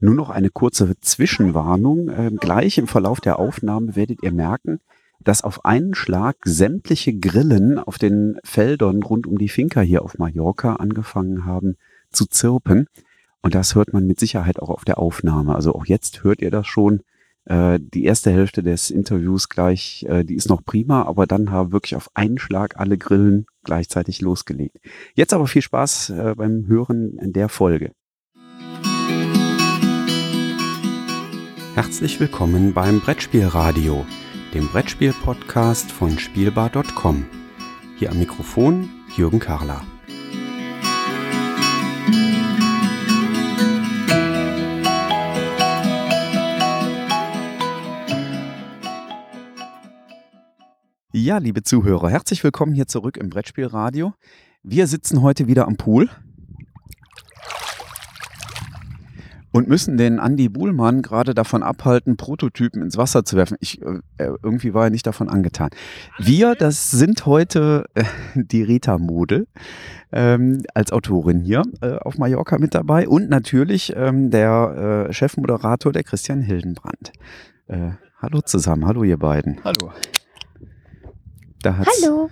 Nur noch eine kurze Zwischenwarnung. Ähm, gleich im Verlauf der Aufnahme werdet ihr merken, dass auf einen Schlag sämtliche Grillen auf den Feldern rund um die Finca hier auf Mallorca angefangen haben zu zirpen. Und das hört man mit Sicherheit auch auf der Aufnahme. Also auch jetzt hört ihr das schon. Äh, die erste Hälfte des Interviews gleich, äh, die ist noch prima, aber dann haben wirklich auf einen Schlag alle Grillen gleichzeitig losgelegt. Jetzt aber viel Spaß äh, beim Hören der Folge. Herzlich willkommen beim Brettspielradio, dem Brettspiel-Podcast von Spielbar.com. Hier am Mikrofon Jürgen Karler. Ja, liebe Zuhörer, herzlich willkommen hier zurück im Brettspielradio. Wir sitzen heute wieder am Pool und müssen den Andy Buhlmann gerade davon abhalten, Prototypen ins Wasser zu werfen. Ich, äh, äh, irgendwie war er nicht davon angetan. Wir, das sind heute äh, die Rita Mode ähm, als Autorin hier äh, auf Mallorca mit dabei und natürlich ähm, der äh, Chefmoderator, der Christian Hildenbrand. Äh, hallo zusammen, hallo ihr beiden. Hallo. Hallo.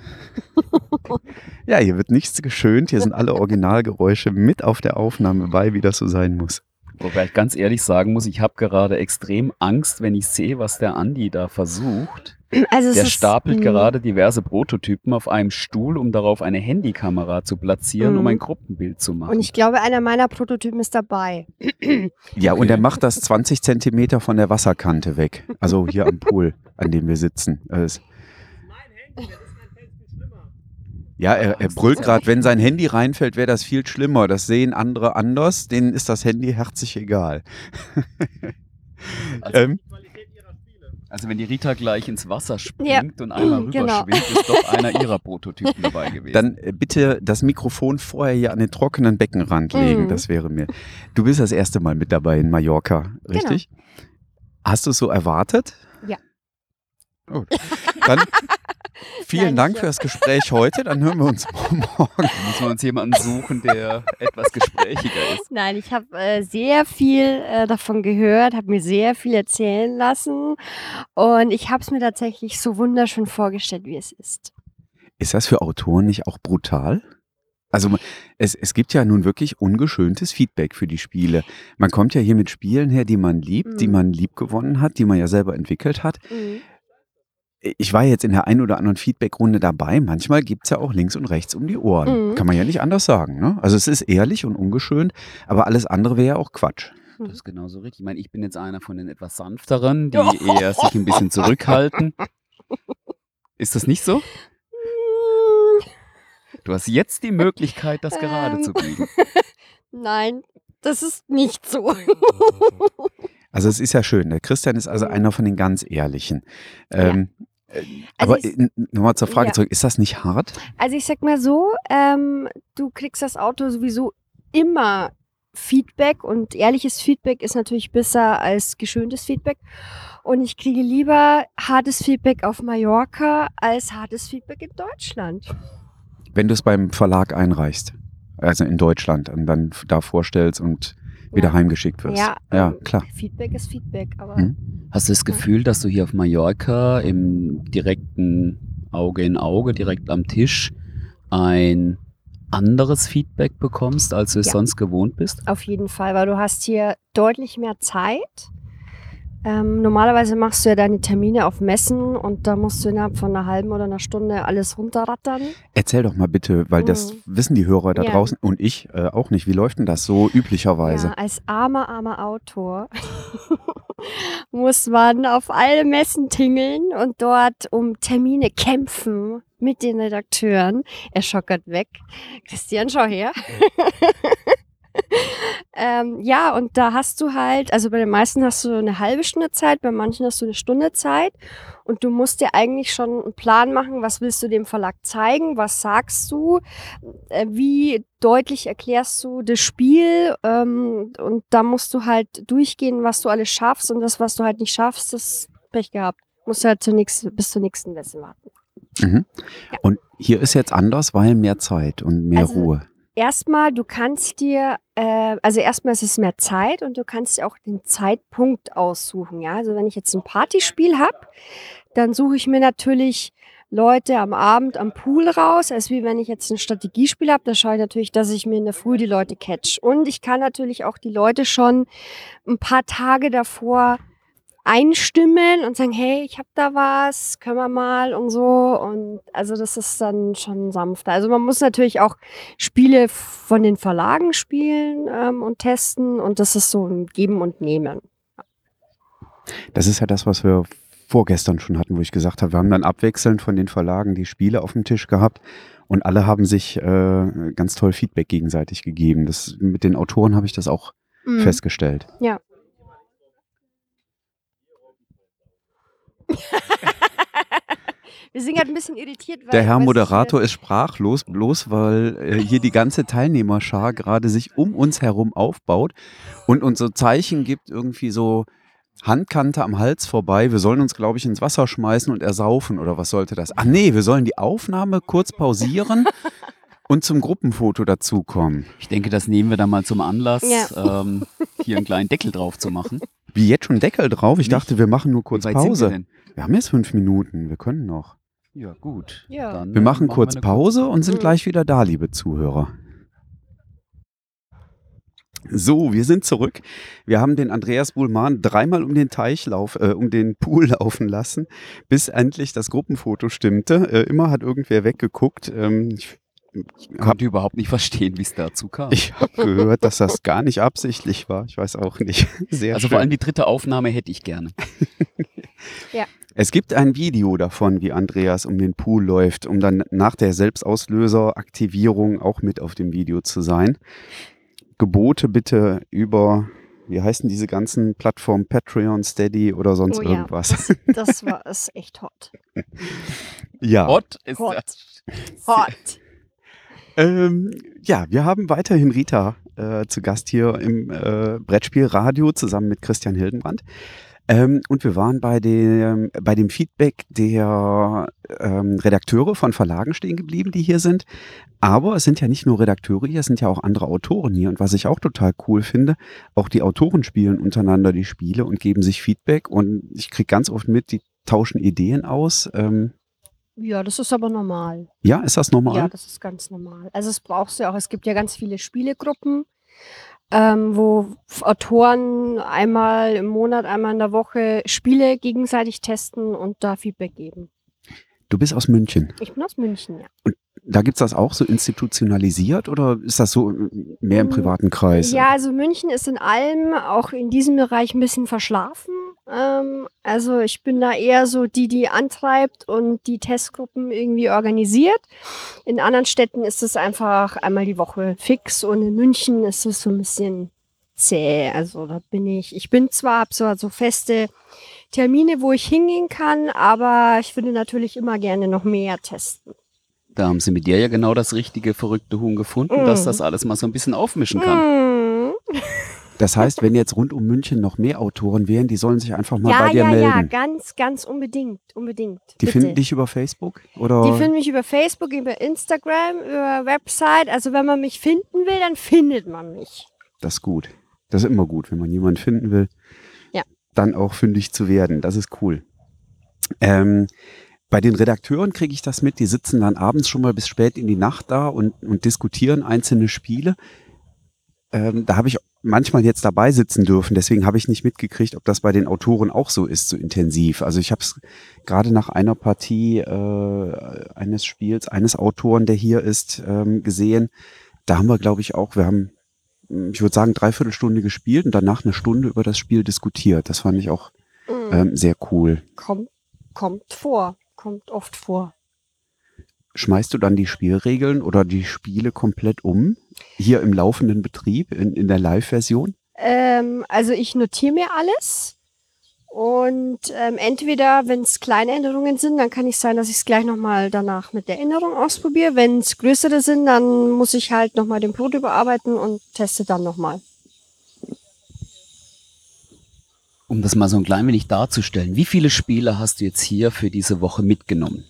ja, hier wird nichts geschönt. Hier sind alle Originalgeräusche mit auf der Aufnahme bei, wie das so sein muss. Wobei ich ganz ehrlich sagen muss, ich habe gerade extrem Angst, wenn ich sehe, was der Andi da versucht. Also der ist, stapelt mh, gerade diverse Prototypen auf einem Stuhl, um darauf eine Handykamera zu platzieren, um Mhm. ein Gruppenbild zu machen. Und ich glaube, einer meiner Prototypen ist dabei. Ja, und er macht das 20 Zentimeter von der Wasserkante weg. Also hier am Pool, an dem wir sitzen. Äh, es- Ja, er, er brüllt gerade, wenn sein Handy reinfällt, wäre das viel schlimmer. Das sehen andere anders, denen ist das Handy herzlich egal. Also- ähm, also wenn die Rita gleich ins Wasser springt Ja, und einmal genau. rüberschwimmt, ist doch einer ihrer Prototypen dabei gewesen. dann äh, bitte das Mikrofon vorher hier an den trockenen Beckenrand legen, Mhm. das wäre mir. Du bist das erste Mal mit dabei in Mallorca, richtig? Hast du es so erwartet? Ja. Gut. Dann vielen Nein, Dank nicht für das Gespräch heute. Dann hören wir uns morgen. müssen wir uns jemanden suchen, der etwas gesprächiger ist. Nein, ich habe äh, sehr viel äh, davon gehört, habe mir sehr viel erzählen lassen und ich habe es mir tatsächlich so wunderschön vorgestellt, wie es ist. Ist das für Autoren nicht auch brutal? Also es, es gibt ja nun wirklich ungeschöntes Feedback für die Spiele. Man kommt ja hier mit Spielen her, die man liebt, die Mhm. man lieb gewonnen hat, die man ja selber entwickelt hat. Mhm. Ich war jetzt in der einen oder anderen Feedbackrunde dabei. Manchmal gibt's ja auch links und rechts um die Ohren. Mhm. Kann man ja nicht anders sagen. Ne? Also es ist ehrlich und ungeschönt, aber alles andere wäre ja auch Quatsch. Das ist genauso richtig. Ich meine, ich bin jetzt einer von den etwas sanfteren, die eher sich ein bisschen zurückhalten. Ist das nicht so? Du hast jetzt die Möglichkeit, das gerade Ähm. zu biegen. Nein, das ist nicht so. Also es ist ja schön. Der Christian ist also Mhm. einer von den ganz Ehrlichen. Ähm, äh, Also aber äh, nochmal zur Frage ja. zurück, ist das nicht hart? Also ich sag mal so, ähm, du kriegst das Auto sowieso immer Feedback und ehrliches Feedback ist natürlich besser als geschöntes Feedback. Und ich kriege lieber hartes Feedback auf Mallorca als hartes Feedback in Deutschland. Wenn du es beim Verlag einreichst, also in Deutschland, und dann da vorstellst und wieder Ja. heimgeschickt wirst. Ja, ja ähm, klar. Feedback ist Feedback, aber Hm? Hast du das Gefühl, dass du hier auf Mallorca im direkten Auge in Auge, direkt am Tisch, ein anderes Feedback bekommst, als du es Ja. sonst gewohnt bist? auf jeden Fall, weil du hast hier deutlich mehr Zeit. Ähm, normalerweise machst du ja deine Termine auf Messen und da musst du innerhalb von einer halben oder einer Stunde alles runterrattern. Erzähl doch mal bitte, weil das Mhm. wissen die Hörer da Ja. draußen und ich äh, auch nicht. Wie läuft denn das so üblicherweise? Ja, als armer, armer Autor muss man auf alle Messen tingeln und dort um Termine kämpfen mit den Redakteuren. Er schockert weg. Christian, schau her. ähm, ja, und da hast du halt, also bei den meisten hast du eine halbe Stunde Zeit, bei manchen hast du eine Stunde Zeit. Und du musst dir eigentlich schon einen Plan machen, was willst du dem Verlag zeigen, was sagst du, äh, wie deutlich erklärst du das Spiel. Ähm, und da musst du halt durchgehen, was du alles schaffst. Und das, was du halt nicht schaffst, das Pech gehabt. Musst du halt zur nächsten, bis zur nächsten Messe warten. Mhm. Ja. Und hier ist jetzt anders, weil mehr Zeit und mehr Also, Ruhe. Erstmal, du kannst dir, äh, also erstmal ist es mehr Zeit und du kannst dir auch den Zeitpunkt aussuchen. Ja, also wenn ich jetzt ein Partyspiel habe, dann suche ich mir natürlich Leute am Abend am Pool raus, als wie wenn ich jetzt ein Strategiespiel habe, da schaue ich natürlich, dass ich mir in der Früh die Leute catch. Und ich kann natürlich auch die Leute schon ein paar Tage davor einstimmen und sagen, hey, ich habe da was, können wir mal und so. Und also das ist dann schon sanfter. Also man muss natürlich auch Spiele von den Verlagen spielen ähm, und testen und das ist so ein Geben und Nehmen. Das ist ja das, was wir vorgestern schon hatten, wo ich gesagt habe, wir haben dann abwechselnd von den Verlagen die Spiele auf dem Tisch gehabt und alle haben sich äh, ganz toll Feedback gegenseitig gegeben. Das, mit den Autoren habe ich das auch Mhm. festgestellt. Ja. Wir sind gerade ein bisschen irritiert. Weil, Der Herr Moderator ist sprachlos, bloß weil äh, hier die ganze Teilnehmerschar gerade sich um uns herum aufbaut und uns so Zeichen gibt, irgendwie so Handkante am Hals vorbei. Wir sollen uns, glaube ich, ins Wasser schmeißen und ersaufen oder was sollte das? Ach nee, wir sollen die Aufnahme kurz pausieren und zum Gruppenfoto dazukommen. Ich denke, das nehmen wir dann mal zum Anlass, Ja. ähm, hier einen kleinen Deckel drauf zu machen. Wie jetzt schon Deckel drauf? Ich Nicht? dachte, wir machen nur kurz Wie weit sind Pause. wir denn? Wir haben jetzt fünf Minuten, wir können noch. Ja, gut. Ja. Dann, Wir äh, machen kurz eine Pause und sind gleich wieder da, liebe Zuhörer. So, wir sind zurück. Wir haben den Andreas Buhlmann dreimal um den Teich lauf, äh, um den Pool laufen lassen, bis endlich das Gruppenfoto stimmte. Äh, immer hat irgendwer weggeguckt. Ähm, ich Ich konnte überhaupt nicht verstehen, wie es dazu kam. ich habe gehört, dass das gar nicht absichtlich war. Ich weiß auch nicht. Sehr also schön. vor allem die dritte Aufnahme hätte ich gerne. Es gibt ein Video davon, wie Andreas um den Pool läuft, um dann nach der Selbstauslöser-Aktivierung auch mit auf dem Video zu sein. Gebote bitte über, wie heißen diese ganzen Plattformen, Patreon, Steady oder sonst Oh ja, irgendwas. Das, das war ist echt hot. Ja. Hot ist Hot. das. Hot. Ähm, ja, wir haben weiterhin Rita äh, zu Gast hier im äh, Brettspielradio zusammen mit Christian Hildenbrand. Ähm, und wir waren bei dem, bei dem Feedback der ähm, Redakteure von Verlagen stehen geblieben, die hier sind. Aber es sind ja nicht nur Redakteure hier, es sind ja auch andere Autoren hier. Und was ich auch total cool finde, auch die Autoren spielen untereinander die Spiele und geben sich Feedback. Und ich kriege ganz oft mit, die tauschen Ideen aus. Ähm, Ja, das ist aber normal. ja, ist das normal? Ja, das ist ganz normal. Also es brauchst du ja auch, es gibt ja ganz viele Spielegruppen, ähm, wo Autoren einmal im Monat, einmal in der Woche Spiele gegenseitig testen und da Feedback geben. Du bist aus München. Ich bin aus München, ja. Da gibt's das auch so institutionalisiert oder ist das so äh, mehr im Mm, privaten Kreis? Ja, also München ist in allem, auch in diesem Bereich, ein bisschen verschlafen. Ähm, also ich bin da eher so die, die antreibt und die Testgruppen irgendwie organisiert. In anderen Städten ist es einfach einmal die Woche fix und in München ist es so ein bisschen zäh. Also da bin ich, ich bin zwar, hab so, so feste Termine, wo ich hingehen kann, aber ich würde natürlich immer gerne noch mehr testen. Da haben sie mit dir ja genau das richtige verrückte Huhn gefunden, Mm. dass das alles mal so ein bisschen aufmischen kann. Mm. Das heißt, wenn jetzt rund um München noch mehr Autoren wären, die sollen sich einfach mal Ja, bei dir ja, melden. ja, ganz, ganz unbedingt, unbedingt. die bitte. finden dich über Facebook oder? Die finden mich über Facebook, über Instagram, über Website. Also wenn man mich finden will, dann findet man mich. das ist gut. Das ist immer gut, wenn man jemanden finden will. Ja. Dann auch fündig zu werden. Das ist cool. Ähm, bei den Redakteuren kriege ich das mit. Die sitzen dann abends schon mal bis spät in die Nacht da und, und diskutieren einzelne Spiele. Ähm, da habe ich manchmal jetzt dabei sitzen dürfen. Deswegen habe ich nicht mitgekriegt, ob das bei den Autoren auch so ist, so intensiv. Also ich habe es gerade nach einer Partie äh, eines Spiels, eines Autoren, der hier ist, ähm, gesehen. Da haben wir, glaube ich, auch, wir haben, mh, ich würde sagen, dreiviertel Stunde gespielt und danach eine Stunde über das Spiel diskutiert. Das fand ich auch Mhm. ähm, sehr cool. kommt, kommt vor, kommt oft vor. Schmeißt du dann die Spielregeln oder die Spiele komplett um? Hier im laufenden Betrieb, in, in der Live-Version? Ähm, also ich notiere mir alles. Und ähm, entweder, wenn es kleine Änderungen sind, dann kann ich sein, dass ich es gleich nochmal danach mit der Änderung ausprobiere. Wenn es größere sind, dann muss ich halt nochmal den Brot überarbeiten und teste dann nochmal. Um das mal so ein klein wenig darzustellen, wie viele Spiele hast du jetzt hier für diese Woche mitgenommen?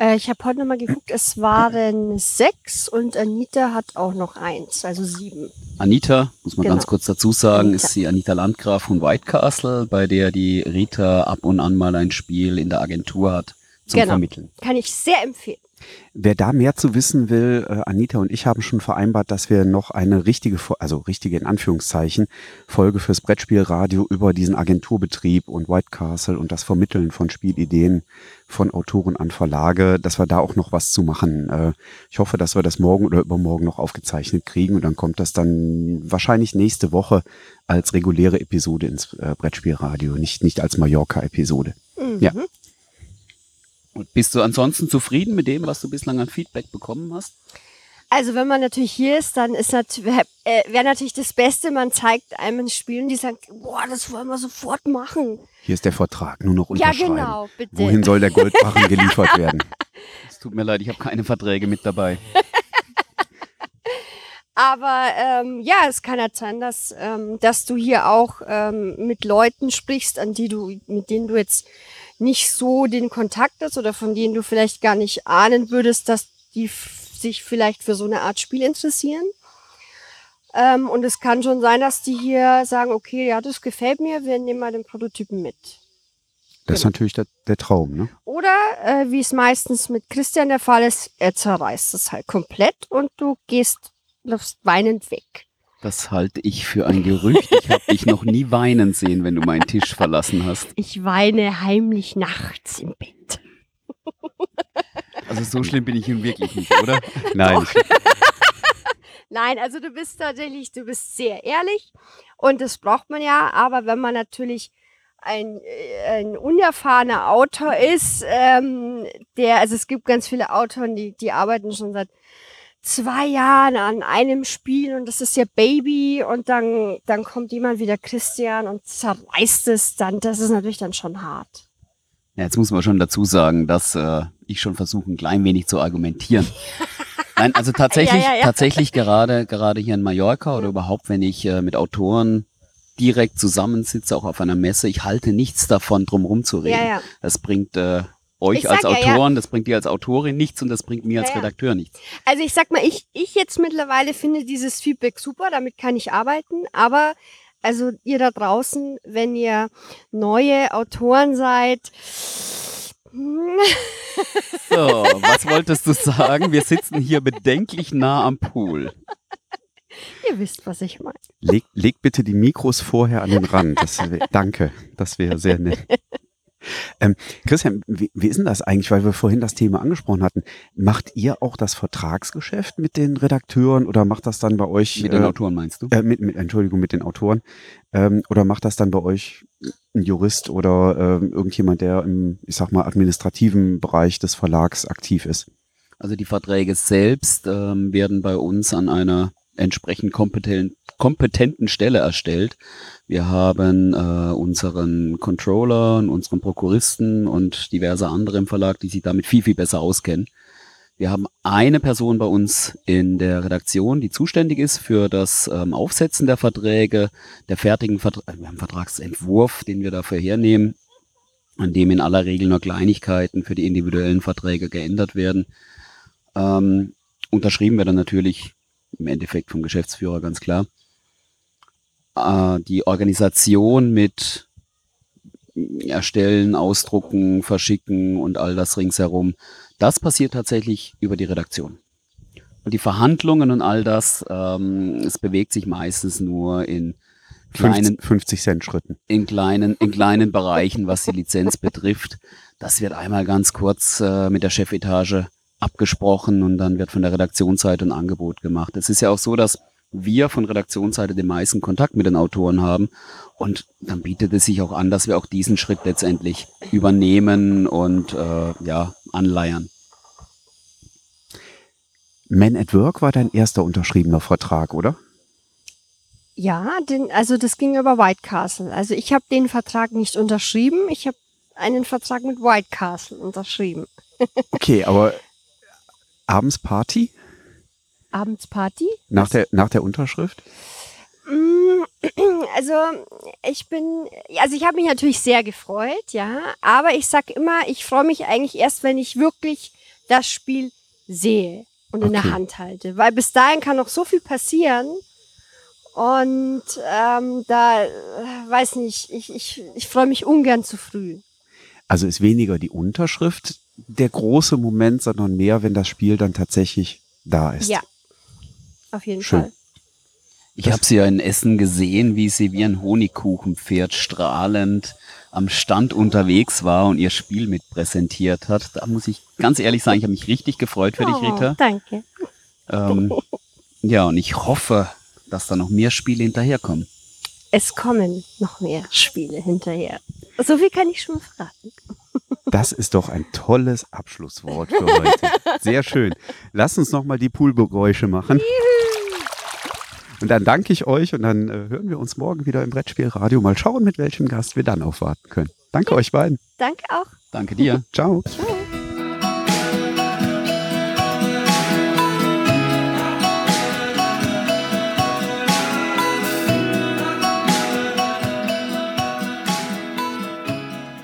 Äh, ich habe heute nochmal geguckt, es waren sechs und Anita hat auch noch eins, also sieben. Anita, muss man Genau. ganz kurz dazu sagen, Anita. ist die Anita Landgraf von White Castle, bei der die Rita ab und an mal ein Spiel in der Agentur hat zum Genau. Vermitteln. Kann ich sehr empfehlen. Wer da mehr zu wissen will, äh, Anita und ich haben schon vereinbart, dass wir noch eine richtige, also richtige in Anführungszeichen, Folge fürs Brettspielradio über diesen Agenturbetrieb und White Castle und das Vermitteln von Spielideen von Autoren an Verlage, dass wir da auch noch was zu machen. Äh, ich hoffe, dass wir das morgen oder übermorgen noch aufgezeichnet kriegen und dann kommt das dann wahrscheinlich nächste Woche als reguläre Episode ins äh, Brettspielradio, nicht, nicht als Mallorca-Episode. Mhm. Ja. Und bist du ansonsten zufrieden mit dem, was du bislang an Feedback bekommen hast? Also wenn man natürlich hier ist, dann ist natürlich, äh, wäre natürlich das Beste, man zeigt einem ein Spiel und die sagen, boah, das wollen wir sofort machen. Hier ist der Vertrag, nur noch Ja, unterschreiben. genau, bitte. Wohin soll der Goldbarren geliefert werden? Es tut mir leid, ich habe keine Verträge mit dabei. Aber ähm, ja, es kann halt sein, dass, ähm, dass du hier auch ähm, mit Leuten sprichst, an die du, mit denen du jetzt nicht so den Kontakt hast oder von denen du vielleicht gar nicht ahnen würdest, dass die sich vielleicht für so eine Art Spiel interessieren. Ähm, und es kann schon sein, dass die hier sagen, okay, ja, das gefällt mir, wir nehmen mal den Prototypen mit. Das ist natürlich der, der Traum, ne? Oder äh, wie es meistens mit Christian der Fall ist, er zerreißt es halt komplett und du gehst, läufst weinend weg. Das halte ich für ein Gerücht. Ich habe dich noch nie weinen sehen, wenn du meinen Tisch verlassen hast. Ich weine heimlich nachts im Bett. Also so schlimm bin ich nun wirklich nicht, oder? Nein, Nein, also du bist tatsächlich, du bist sehr ehrlich und das braucht man ja, aber wenn man natürlich ein, äh, ein unerfahrener Autor ist, ähm, der, also es gibt ganz viele Autoren, die, die arbeiten schon seit zwei Jahren an einem Spiel und das ist ihr Baby und dann, dann kommt jemand wie der Christian und zerreißt es dann, das ist natürlich dann schon hart. Ja, jetzt muss man schon dazu sagen, dass äh, ich schon versuche, ein klein wenig zu argumentieren. Nein, also tatsächlich, Ja, ja, ja. tatsächlich gerade, gerade hier in Mallorca oder überhaupt, wenn ich äh, mit Autoren direkt zusammensitze, auch auf einer Messe, ich halte nichts davon, drum rumzureden. Ja, ja. Das bringt äh, euch als sag ja, ja. Autoren, das bringt dir als Autorin nichts und das bringt mir als Ja, ja. Redakteur nichts. Also ich sag mal, ich, ich jetzt mittlerweile finde dieses Feedback super, damit kann ich arbeiten, aber also ihr da draußen, wenn ihr neue Autoren seid, hm, So, was wolltest du sagen? Wir sitzen hier bedenklich nah am Pool. ihr wisst, was ich meine. leg, leg bitte die Mikros vorher an den Rand. Das wär, danke, das wäre sehr nett. Ähm, Christian, wie, wie ist denn das eigentlich, weil wir vorhin das Thema angesprochen hatten? Macht ihr auch das Vertragsgeschäft mit den Redakteuren oder macht das dann bei euch Mit den äh, Autoren meinst du? äh, mit, mit, Entschuldigung, mit den Autoren ähm, oder macht das dann bei euch ein Jurist oder ähm, irgendjemand, der im, ich sag mal, administrativen Bereich des Verlags aktiv ist? Also die Verträge selbst ähm, werden bei uns an einer entsprechend kompetenten, kompetenten Stelle erstellt. Wir haben äh, unseren Controller, und unseren Prokuristen und diverse andere im Verlag, die sich damit viel, viel besser auskennen. Wir haben eine Person bei uns in der Redaktion, die zuständig ist für das ähm, Aufsetzen der Verträge, der fertigen Vertra wir haben Vertragsentwurf, den wir dafür hernehmen, an dem in aller Regel nur Kleinigkeiten für die individuellen Verträge geändert werden. Ähm, unterschrieben wird dann natürlich im Endeffekt vom Geschäftsführer ganz klar. Äh, die Organisation mit Erstellen, Ausdrucken, Verschicken und all das ringsherum, das passiert tatsächlich über die Redaktion. Und die Verhandlungen und all das, ähm, es bewegt sich meistens nur in kleinen, 50, 50 Cent Schritten. in kleinen, in kleinen Bereichen, was die Lizenz betrifft. Das wird einmal ganz kurz äh, mit der Chefetage abgesprochen und dann wird von der Redaktionsseite ein Angebot gemacht. Es ist ja auch so, dass wir von Redaktionsseite den meisten Kontakt mit den Autoren haben und dann bietet es sich auch an, dass wir auch diesen Schritt letztendlich übernehmen und äh, ja anleiern. Man at Work war dein erster unterschriebener Vertrag, oder? Ja, den, also das ging über White Castle. Also ich habe den Vertrag nicht unterschrieben, ich habe einen Vertrag mit White Castle unterschrieben. Okay, aber abends Party Abendsparty? nach der, nach der Unterschrift? Mm, Also ich bin, also ich habe mich natürlich sehr gefreut, ja, aber ich sag immer, ich freue mich eigentlich erst, wenn ich wirklich das Spiel sehe und in der Okay. Hand halte. Weil bis dahin kann noch so viel passieren. Und ähm, da, äh, weiß nicht, ich, ich, ich freue mich ungern zu früh. Also ist weniger die Unterschrift der große Moment, sondern mehr, wenn das Spiel dann tatsächlich da ist. Ja, auf jeden Schön. Fall. Ich habe sie ja in Essen gesehen, wie sie wie ein Honigkuchenpferd strahlend am Stand unterwegs war und ihr Spiel mit präsentiert hat. Da muss ich ganz ehrlich sagen, ich habe mich richtig gefreut für dich, Oh, Rita. danke. Ähm, ja, und ich hoffe, dass da noch mehr Spiele hinterherkommen. Es kommen noch mehr Spiele hinterher. So viel kann ich schon mal verraten. Das ist doch ein tolles Abschlusswort für heute. Sehr schön. Lass uns nochmal die Poolgeräusche machen. Und dann danke ich euch und dann äh, hören wir uns morgen wieder im Brettspielradio. Mal schauen, mit welchem Gast wir dann aufwarten können. Danke euch beiden. Danke auch. Danke dir. Ciao. Ciao.